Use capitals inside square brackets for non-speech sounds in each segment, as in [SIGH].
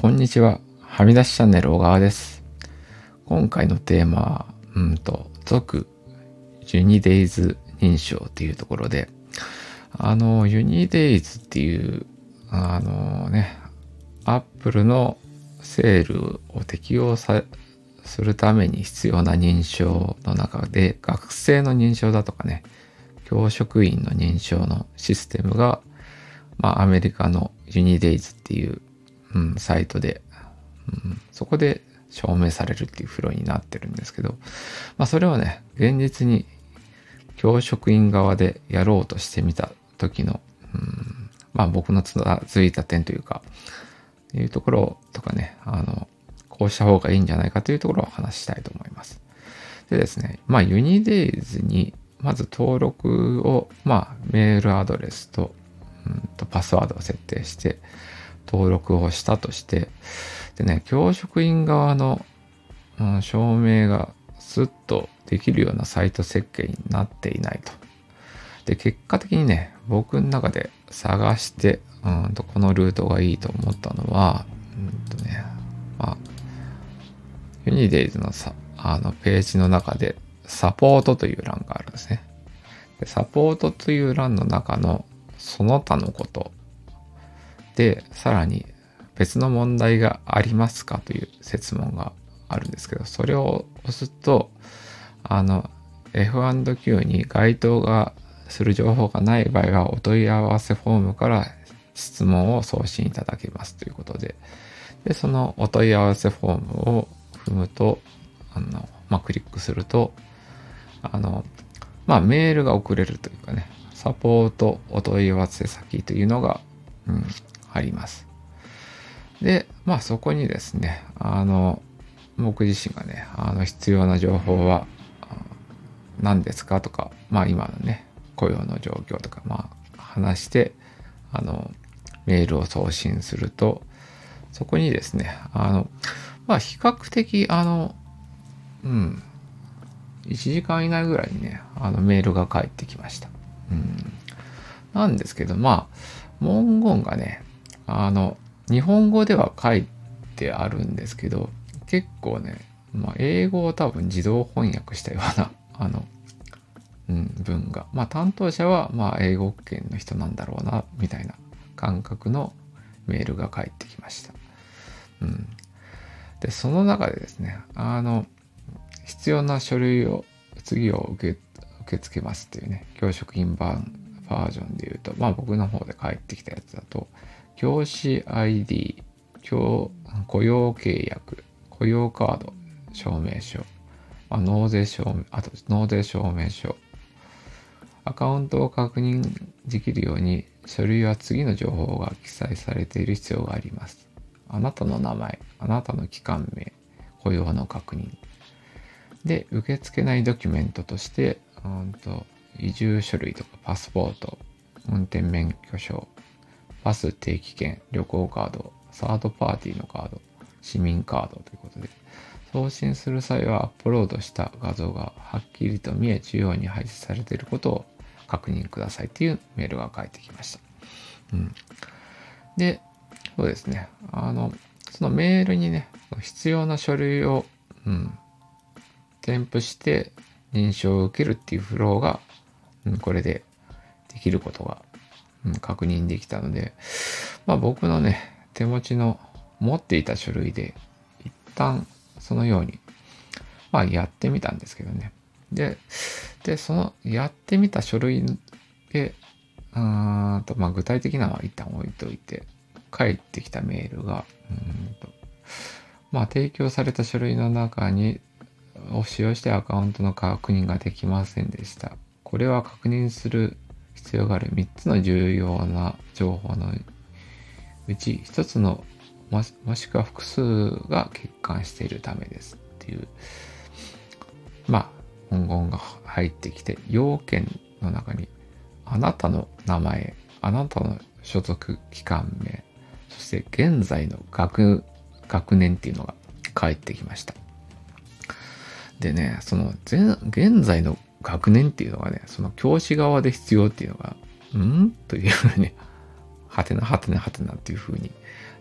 こんにちは。はみ出しチャンネル小川です。今回のテーマは、うんと、続ユニデイズ認証っていうところで、あの、ユニデイズっていう、あのね、アップルのセールを適用さするために必要な認証の中で、学生の認証だとかね、教職員の認証のシステムが、まあ、アメリカのユニデイズっていう、うん、サイトで、うん、そこで証明されるっていうフローになってるんですけど、まあ、それをね、現実に教職員側でやろうとしてみた時の、うん、まあ僕のつついた点というか、いうところとかね、あの、こうした方がいいんじゃないかというところを話したいと思います。でですね、まあユニデイズにまず登録を、まあメールアドレスと、うん、とパスワードを設定して登録をしたとして、でね、教職員側の、うん、証明がスッとできるようなサイト設計になっていないと。で、結果的にね、僕の中で探して、うんと、このルートがいいと思ったのは、うんとね、まあ、ユニデイズのさ、あの、ページの中で、サポートという欄があるんですね。でサポートという欄の中の、その他のことで、さらに別の問題がありますかという設問があるんですけど、それを押すと、あの、F&Q に該当がする情報がない場合は、お問い合わせフォームから質問を送信いただけますということで、で、そのお問い合わせフォームを踏むと、あの、まあ、クリックすると、あの、まあ、メールが送れるというかね、サポートお問い合わせ先というのが、うん、あります。で、まあ、そこにですね、あの、僕自身がね、あの、必要な情報は何ですかとか、まあ、今のね、雇用の状況とか、まあ、話して、あの、メールを送信すると、そこにですね、あの、まあ、比較的、あの、うん、1時間以内ぐらいにね、あの、メールが返ってきました。うん。なんですけど、まあ、文言がね、あの、日本語では書いてあるんですけど、結構ね、まあ、英語を多分自動翻訳したような、[LAUGHS] あの、うん、文が。まあ、担当者は、まあ、英語圏の人なんだろうな、みたいな感覚のメールが返ってきました。うん。で、その中でですね、あの、必要な書類を、次を受け、受け付けますっていうね、教職員版バージョンで言うと、まあ僕の方で返ってきたやつだと、教師 ID、教雇用契約、雇用カード、証明書、あ、納税証明、あと納税証明書、アカウントを確認できるように書類は次の情報が記載されている必要があります。あなたの名前、あなたの機関名、雇用の確認。で、受け付けないドキュメントとして、うんと移住書類とかパスポート、運転免許証、バス定期券、旅行カード、サードパーティーのカード、市民カードということで、送信する際はアップロードした画像がはっきりと見え中央に配置されていることを確認くださいというメールが返ってきました。うん、で、そうですね。あの、そのメールにね、必要な書類を、うん、添付して認証を受けるっていうフローが、うん、これでできることが、うん、確認できたので、まあ僕のね、手持ちの持っていた書類で、一旦そのように、まあやってみたんですけどね。で、で、そのやってみた書類で、あーと、まあ具体的なのは一旦置いといて、返ってきたメールが、うんと、まあ提供された書類の中に、を使用してアカウントの確認ができませんでした。これは確認する必要がある3つの重要な情報のうち1つのもしくは複数が欠陥しているためですっていう、まあ、文言が入ってきて、要件の中に、あなたの名前、あなたの所属機関名、そして現在の学、学年っていうのが返ってきました。でね、その、現在の学年っていうのがね、その教師側で必要っていうのが、ん？というふうに、はてなはてなはてなっていうふうに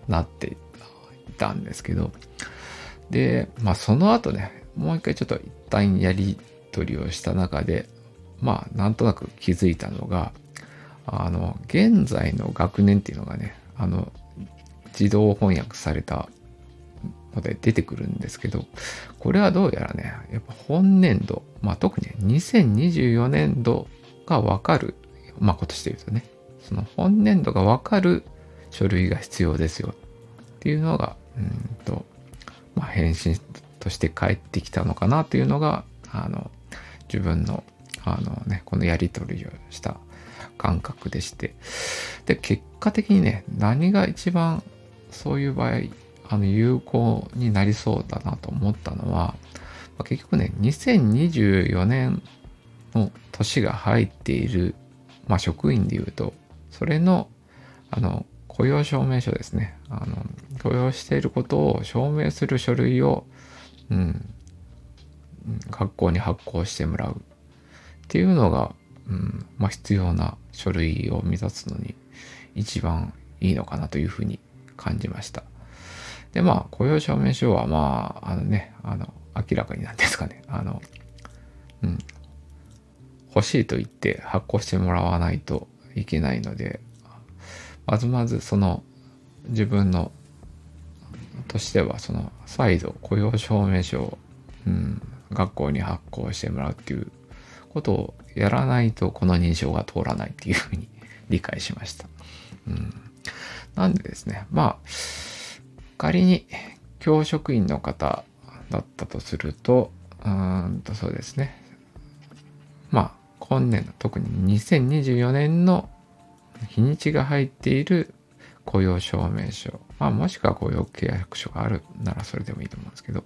なっていたんですけど、で、まあその後ね、もう一回ちょっと一旦やり取りをした中で、まあなんとなく気づいたのが、あの、現在の学年っていうのがね、あの、自動翻訳されたので出てくるんですけど、これはどうやらね、やっぱ本年度、まあ特に2024年度がわかる、まあ今年で言うとね、その本年度がわかる書類が必要ですよっていうのが、うんと、まあ返信として返ってきたのかなというのが、あの、自分の、あのね、このやり取りをした感覚でして、で、結果的にね、何が一番そういう場合、あの、有効になりそうだなと思ったのは、まあ、結局ね、2024年の年が入っている、まあ、職員で言うと、それの、あの、雇用証明書ですね。あの、雇用していることを証明する書類を、うん、学校に発行してもらうっていうのが、うん、まあ、必要な書類を目指すのに一番いいのかなというふうに感じました。で、まあ、雇用証明書は、まあ、あのね、あの、明らかになんですかね、あの、うん、欲しいと言って発行してもらわないといけないので、まずまずその自分のとしてはその再度雇用証明書を、うん、学校に発行してもらうっていうことをやらないとこの認証が通らないっていうふうに理解しました。うん、なんでですね、まあ、仮に教職員の方だったとすると、うんとそうですね。まあ、今年度、特に2024年の日にちが入っている雇用証明書、まあ、もしくは雇用契約書があるならそれでもいいと思うんですけど、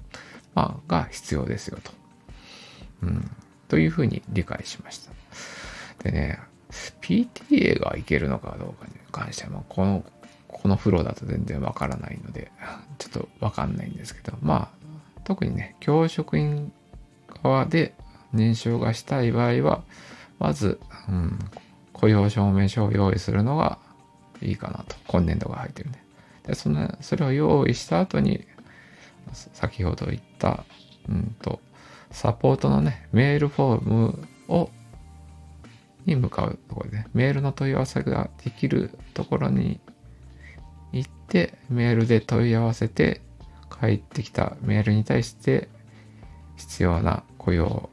まあ、が必要ですよと。うん。というふうに理解しました。でね、PTA がいけるのかどうかに関しては、この、このフローだと全然わからないので、[LAUGHS] ちょっとわかんないんですけど、まあ、特にね、教職員側で認証がしたい場合は、まず、うん、雇用証明書を用意するのがいいかなと。今年度が入ってるね。で、その、それを用意した後に、先ほど言った、うんと、サポートのね、メールフォームを、に向かうところで、ね、メールの問い合わせができるところにて、メールで問い合わせて、返ってきたメールに対して必要な雇用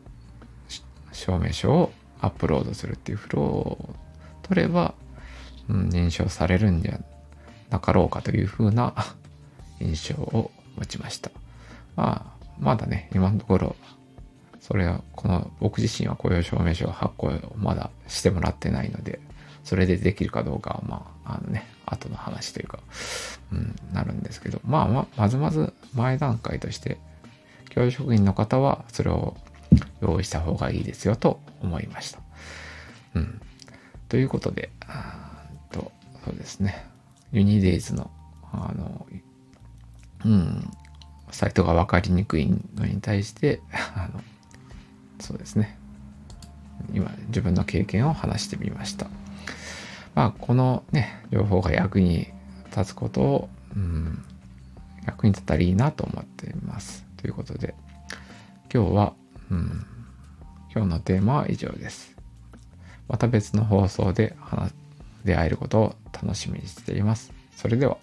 証明書をアップロードするっていうフローを取れば、うん、認証されるんじゃなかろうかというふうな [LAUGHS] 印象を持ちました。まあ、まだね、今のところ、それは、この僕自身は雇用証明書発行をまだしてもらってないので、それでできるかどうかは、まあ、あのね、後の話というか、うん、なるんですけど、まあ、ままずまず前段階として、教職員の方はそれを用意した方がいいですよと思いました。うん。ということで、とそうですね、ユニデイズの、あの、うん、サイトが分かりにくいのに対して、あの、そうですね、今自分の経験を話してみました。まあ、このね、情報が役に立つことを、うん、役に立ったらいいなと思っています。ということで、今日は、うん、今日のテーマは以上です。また別の放送で出会えることを楽しみにしています。それでは。